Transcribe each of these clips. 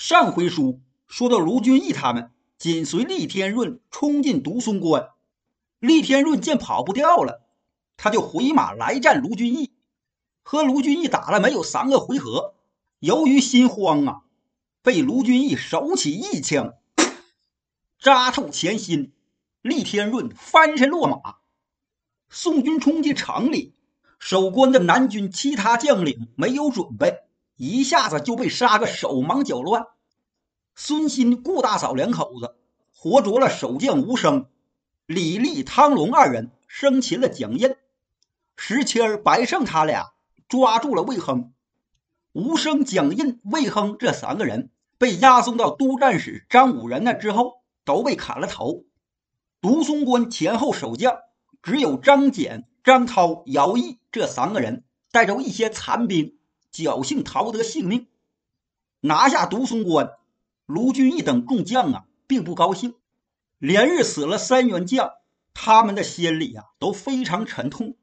上回书说到，卢俊义他们紧随厉天润冲进独松关，厉天润见跑不掉了，他就回马来战卢俊义，和卢俊义打了没有三个回合，由于心慌啊，被卢俊义手起一枪扎透前心，厉天润翻身落马。宋军冲进城里，守关的南军其他将领没有准备。一下子就被杀个手忙脚乱。孙新、顾大嫂两口子活捉了守将吴生、李立、汤龙二人，生擒了蒋印。石谦、白胜他俩抓住了魏亨。吴生、蒋印、魏亨这三个人被押送到都战使张武仁那之后，都被砍了头。独松关前后守将只有张简、张涛、姚毅这三个人带着一些残兵。侥幸逃得性命，拿下独松关。卢俊义等众将啊，并不高兴。连日死了三员将，他们的心里呀都非常沉痛。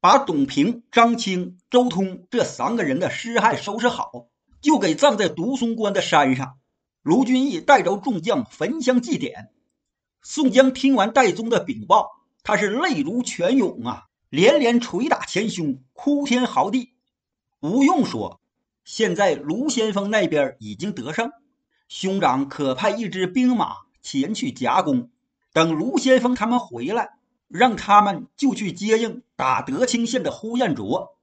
把董平、张清、周通这三个人的尸骸收拾好，就给葬在独松关的山上。卢俊义带着众将焚香祭奠。宋江听完戴宗的禀报，他是泪如泉涌啊，连连捶打前胸，哭天嚎地。吴用说：“现在卢先锋那边已经得胜，兄长可派一支兵马前去夹攻。等卢先锋他们回来，让他们就去接应打德清县的呼延灼。”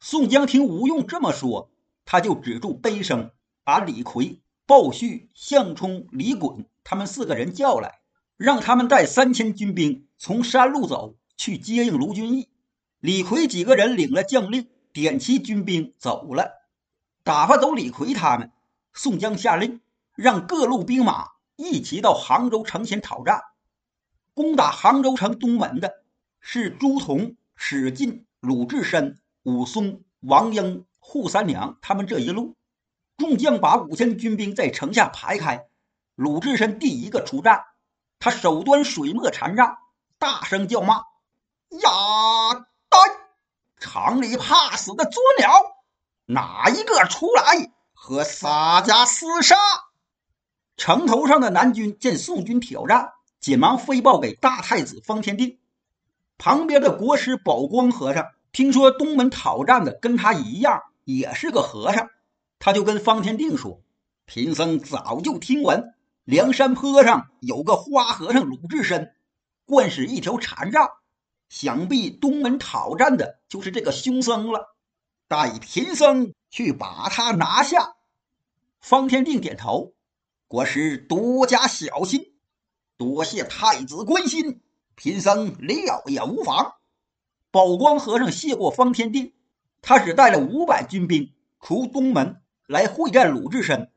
宋江听吴用这么说，他就止住悲声，把李逵、鲍旭、项冲、李衮他们四个人叫来，让他们带三千军兵从山路走去接应卢俊义。李逵几个人领了将令。点齐军兵走了，打发走李逵他们。宋江下令，让各路兵马一齐到杭州城前讨战。攻打杭州城东门的是朱仝、史进、鲁智深、武松、王英、扈三娘他们这一路。众将把五千军兵在城下排开。鲁智深第一个出战，他手端水墨禅杖，大声叫骂：“呀！”厂里怕死的作鸟，哪一个出来和洒家厮杀？城头上的南军见宋军挑战，紧忙飞报给大太子方天定。旁边的国师宝光和尚听说东门讨战的跟他一样，也是个和尚，他就跟方天定说：“贫僧早就听闻梁山坡上有个花和尚鲁智深，惯使一条禅杖。”想必东门讨战的就是这个凶僧了，待贫僧去把他拿下。方天定点头，国师多加小心，多谢太子关心，贫僧料也无妨。宝光和尚谢过方天定，他只带了五百军兵出东门来会战鲁智深。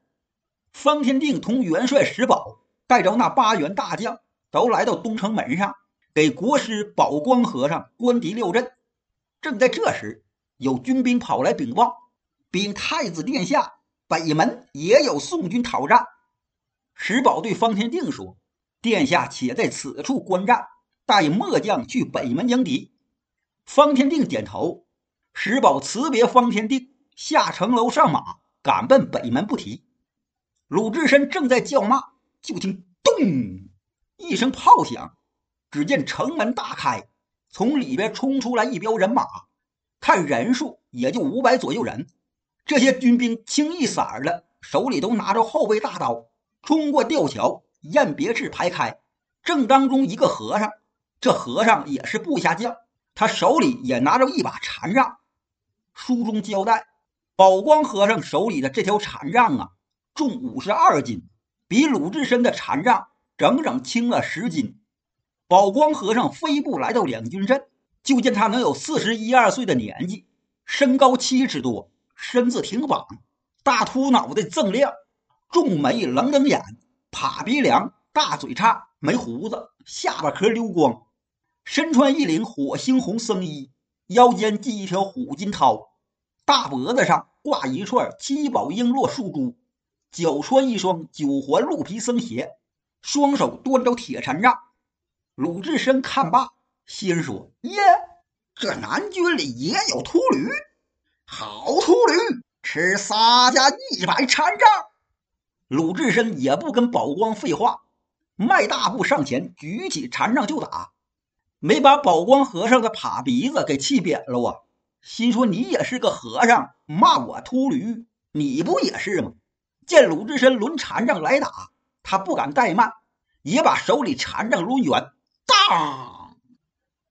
方天定同元帅石宝带着那八员大将都来到东城门上。给国师宝光和尚观敌六阵。正在这时，有军兵跑来禀报，禀太子殿下，北门也有宋军讨战。石宝对方天定说：“殿下且在此处观战，待末将去北门迎敌。”方天定点头。石宝辞别方天定，下城楼上马，赶奔北门不提。鲁智深正在叫骂，就听“咚”一声炮响。只见城门大开，从里边冲出来一彪人马，看人数也就五百左右人。这些军兵清一色儿的，手里都拿着后背大刀，冲过吊桥，雁别翅排开。正当中一个和尚，这和尚也是部下将，他手里也拿着一把禅杖。书中交代，宝光和尚手里的这条禅杖啊，重五十二斤，比鲁智深的禅杖整整轻了十斤。宝光和尚飞步来到两军阵，就见他能有四十一二岁的年纪，身高七尺多，身子挺膀，大秃脑袋锃亮，重眉棱棱眼，趴鼻梁，大嘴叉，没胡子，下巴壳溜光，身穿一领火星红僧衣，腰间系一条虎筋绦，大脖子上挂一串七宝璎珞树珠，脚穿一双九环鹿皮僧鞋，双手端着铁禅杖。鲁智深看罢，心说：“耶，这南军里也有秃驴，好秃驴，吃洒家一百禅杖。”鲁智深也不跟宝光废话，迈大步上前，举起禅杖就打，没把宝光和尚的耙鼻子给气扁了啊！心说你也是个和尚，骂我秃驴，你不也是吗？见鲁智深抡禅杖来打，他不敢怠慢，也把手里禅杖抡圆，当，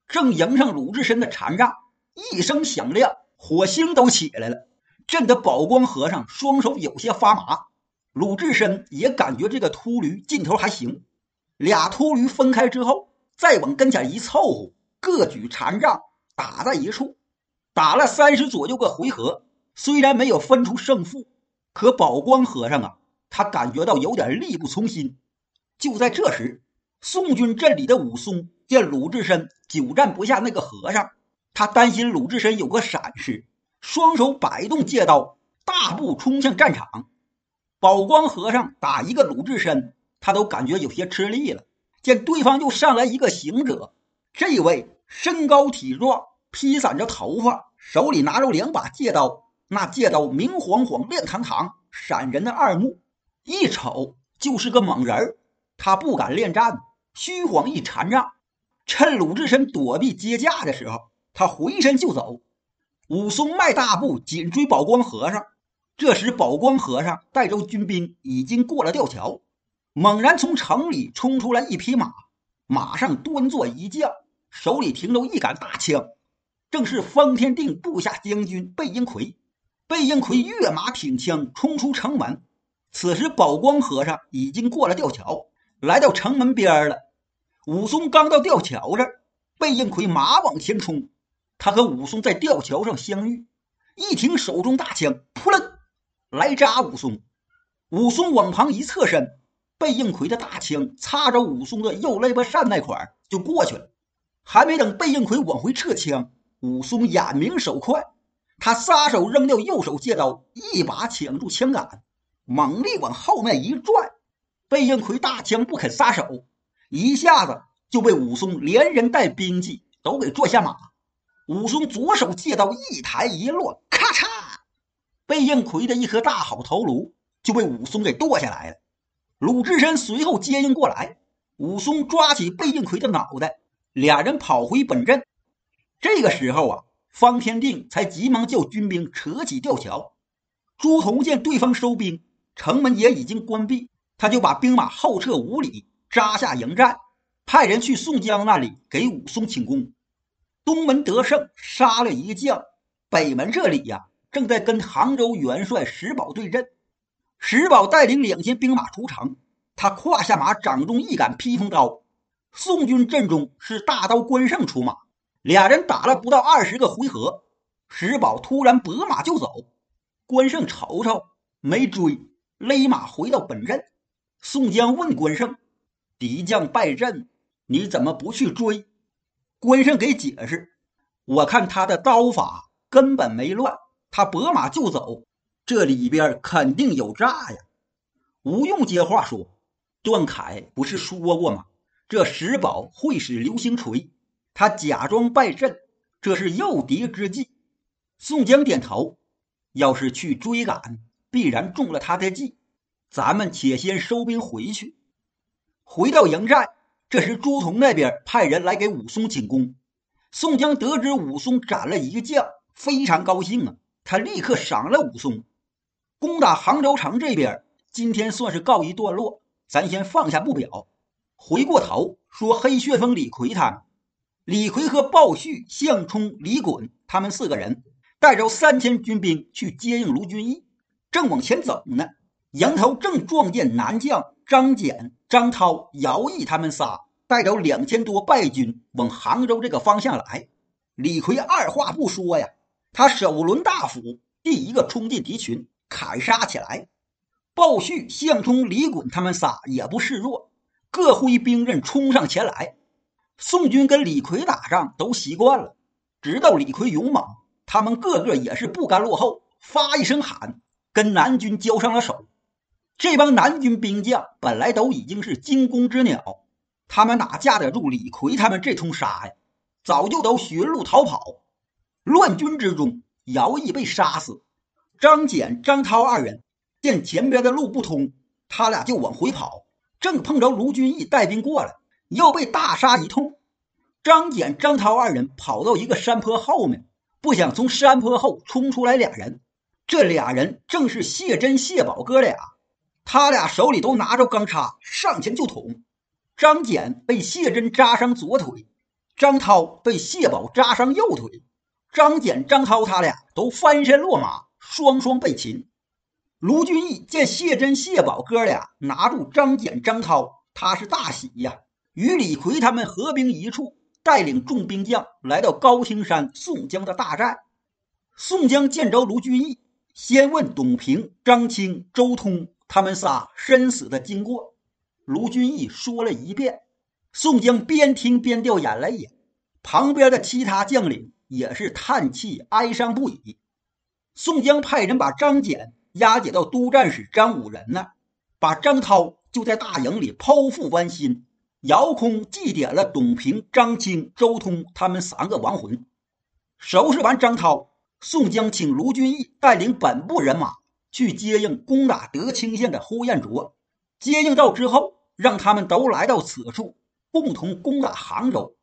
正迎上鲁智深的禅杖，一声响亮，火星都起来了，震得宝光和尚双手有些发麻。鲁智深也感觉这个秃驴劲头还行，俩秃驴分开之后，再往跟前一凑合，各举禅杖打在一处，打了三十左右个回合，虽然没有分出胜负。可宝光和尚啊，他感觉到有点力不从心。就在这时，宋军镇里的武松见鲁智深久战不下那个和尚，他担心鲁智深有个闪失，双手摆动借刀，大步冲向战场。宝光和尚打一个鲁智深，他都感觉有些吃力了。见对方又上来一个行者，这位身高体壮，披散着头发，手里拿着两把借刀。那借刀明晃晃、亮堂堂，闪人的二目，一瞅就是个猛人他不敢恋战，虚晃一禅杖，趁鲁智深躲避接驾的时候，他回身就走。武松迈大步紧追宝光和尚。这时，宝光和尚带着军兵已经过了吊桥，猛然从城里冲出来一匹马，马上端坐一将，手里停着一杆大枪，正是方天定部下将军贝英奎。贝应奎跃马挺枪冲出城门，此时宝光和尚已经过了吊桥，来到城门边了。武松刚到吊桥这儿，贝应奎马往前冲，他和武松在吊桥上相遇，一挺手中大枪，扑棱来扎武松。武松往旁一侧身，贝应奎的大枪擦着武松的右肋巴扇那块就过去了。还没等贝应奎往回撤枪，武松眼明手快。他撒手扔掉右手借刀，一把抢住枪杆，猛力往后面一拽。贝应奎大枪不肯撒手，一下子就被武松连人带兵器都给拽下马。武松左手借刀一抬一落，咔嚓，贝应奎的一颗大好头颅就被武松给剁下来了。鲁智深随后接应过来，武松抓起贝应奎的脑袋，俩人跑回本镇。这个时候啊。方天定才急忙叫军兵扯起吊桥。朱仝见对方收兵，城门也已经关闭，他就把兵马后撤五里，扎下营寨，派人去宋江那里给武松请功。东门得胜，杀了一个将。北门这里呀，正在跟杭州元帅石宝对阵。石宝带领两千兵马出城，他胯下马掌中一杆披风刀。宋军阵中是大刀关胜出马。俩人打了不到二十个回合，石宝突然拨马就走。关胜瞅瞅，没追，勒马回到本阵。宋江问关胜：“敌将败阵，你怎么不去追？”关胜给解释：“我看他的刀法根本没乱，他拨马就走，这里边肯定有诈呀。”吴用接话说：“段凯不是说过吗？这石宝会使流星锤。”他假装败阵，这是诱敌之计。宋江点头，要是去追赶，必然中了他的计。咱们且先收兵回去。回到营寨，这时朱仝那边派人来给武松请功。宋江得知武松斩了一个将，非常高兴啊！他立刻赏了武松。攻打杭州城这边，今天算是告一段落，咱先放下不表。回过头说黑旋风李逵他们。李逵和鲍旭、项冲、李衮他们四个人带着三千军兵去接应卢俊义，正往前走呢，迎头正撞见南将张俭、张涛、姚毅他们仨带着两千多败军往杭州这个方向来。李逵二话不说呀，他手抡大斧，第一个冲进敌群，砍杀起来。鲍旭、项冲、李衮他们仨也不示弱，各挥兵刃冲上前来。宋军跟李逵打仗都习惯了，知道李逵勇猛，他们个个也是不甘落后，发一声喊，跟南军交上了手。这帮南军兵将本来都已经是惊弓之鸟，他们哪架得住李逵他们这通杀呀？早就都寻路逃跑。乱军之中，姚毅被杀死，张简、张涛二人见前边的路不通，他俩就往回跑，正碰着卢俊义带兵过来，又被大杀一通。张简、张涛二人跑到一个山坡后面，不想从山坡后冲出来俩人。这俩人正是谢珍、谢宝哥俩，他俩手里都拿着钢叉，上前就捅。张简被谢珍扎伤左腿，张涛被谢宝扎伤右腿。张简、张涛他俩都翻身落马，双双被擒。卢俊义见谢珍、谢宝哥俩拿住张简、张涛，他是大喜呀，与李逵他们合兵一处，带领众兵将来到高青山宋江的大寨。宋江见着卢俊义。先问董平、张清、周通他们仨身死的经过，卢俊义说了一遍。宋江边听边掉眼泪呀，旁边的其他将领也是叹气哀伤不已。宋江派人把张简押解到督战使张武仁那，把张涛就在大营里剖腹剜心，遥空祭奠了董平、张清、周通他们三个亡魂。收拾完张涛。宋江请卢俊义带领本部人马去接应攻打德清县的呼延灼。接应到之后，让他们都来到此处，共同攻打杭州。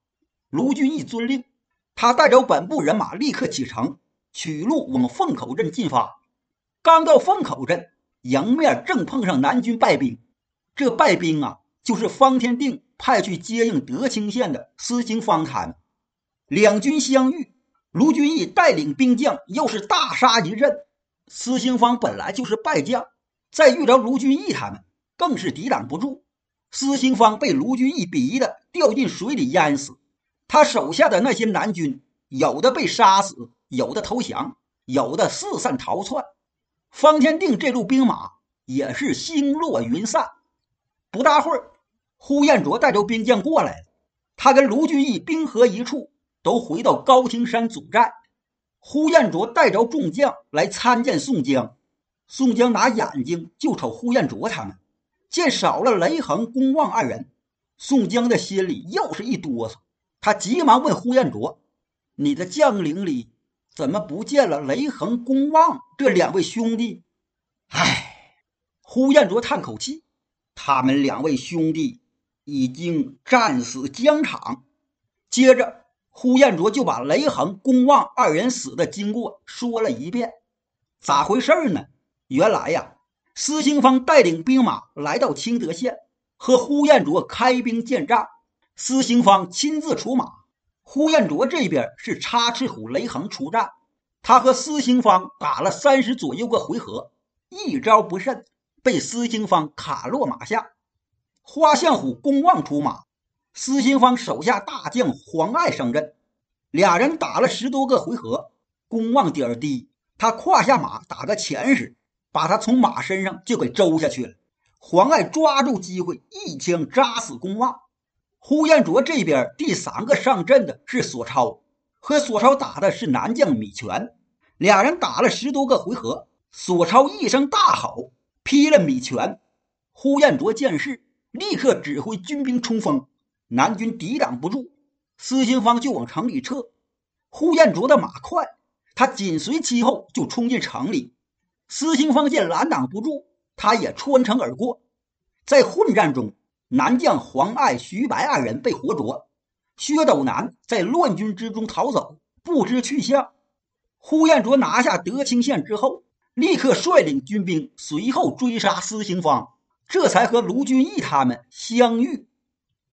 卢俊义遵令，他带着本部人马立刻启程，取路往凤口镇进发。刚到凤口镇，迎面正碰上南军败兵。这败兵啊，就是方天定派去接应德清县的司行方他们。两军相遇。卢俊义带领兵将，又是大杀一阵。司兴方本来就是败将，再遇着卢俊义他们，更是抵挡不住。司兴方被卢俊义逼得掉进水里淹死。他手下的那些南军，有的被杀死，有的投降，有的四散逃窜。方天定这路兵马也是星落云散。不大会儿，呼延灼带着兵将过来了，他跟卢俊义兵合一处。都回到高青山祖寨，呼延灼带着众将来参见宋江。宋江拿眼睛就瞅呼延灼他们，见少了雷横、公望二人，宋江的心里又是一哆嗦。他急忙问呼延灼：“你的将领里怎么不见了雷横、公望这两位兄弟？”唉，呼延灼叹口气：“他们两位兄弟已经战死疆场。”接着。呼延灼就把雷横、公望二人死的经过说了一遍。咋回事呢？原来呀，司兴方带领兵马来到清德县，和呼延灼开兵见战。司兴方亲自出马，呼延灼这边是插翅虎雷横出战。他和司兴方打了三十左右个回合，一招不慎，被司兴方卡落马下。花象虎公望出马。司兴方手下大将黄爱上阵，俩人打了十多个回合，公望点儿低，他胯下马打个前时，把他从马身上就给周下去了。黄爱抓住机会，一枪扎死公望。呼延灼这边第三个上阵的是索超，和索超打的是南将米全，俩人打了十多个回合，索超一声大吼，劈了米全。呼延灼见势，立刻指挥军兵冲锋。南军抵挡不住，司兴方就往城里撤。呼延灼的马快，他紧随其后就冲进城里。司兴方见拦挡不住，他也穿城而过。在混战中，南将黄爱、徐白二人被活捉，薛斗南在乱军之中逃走，不知去向。呼延灼拿下德清县之后，立刻率领军兵随后追杀司兴方，这才和卢俊义他们相遇。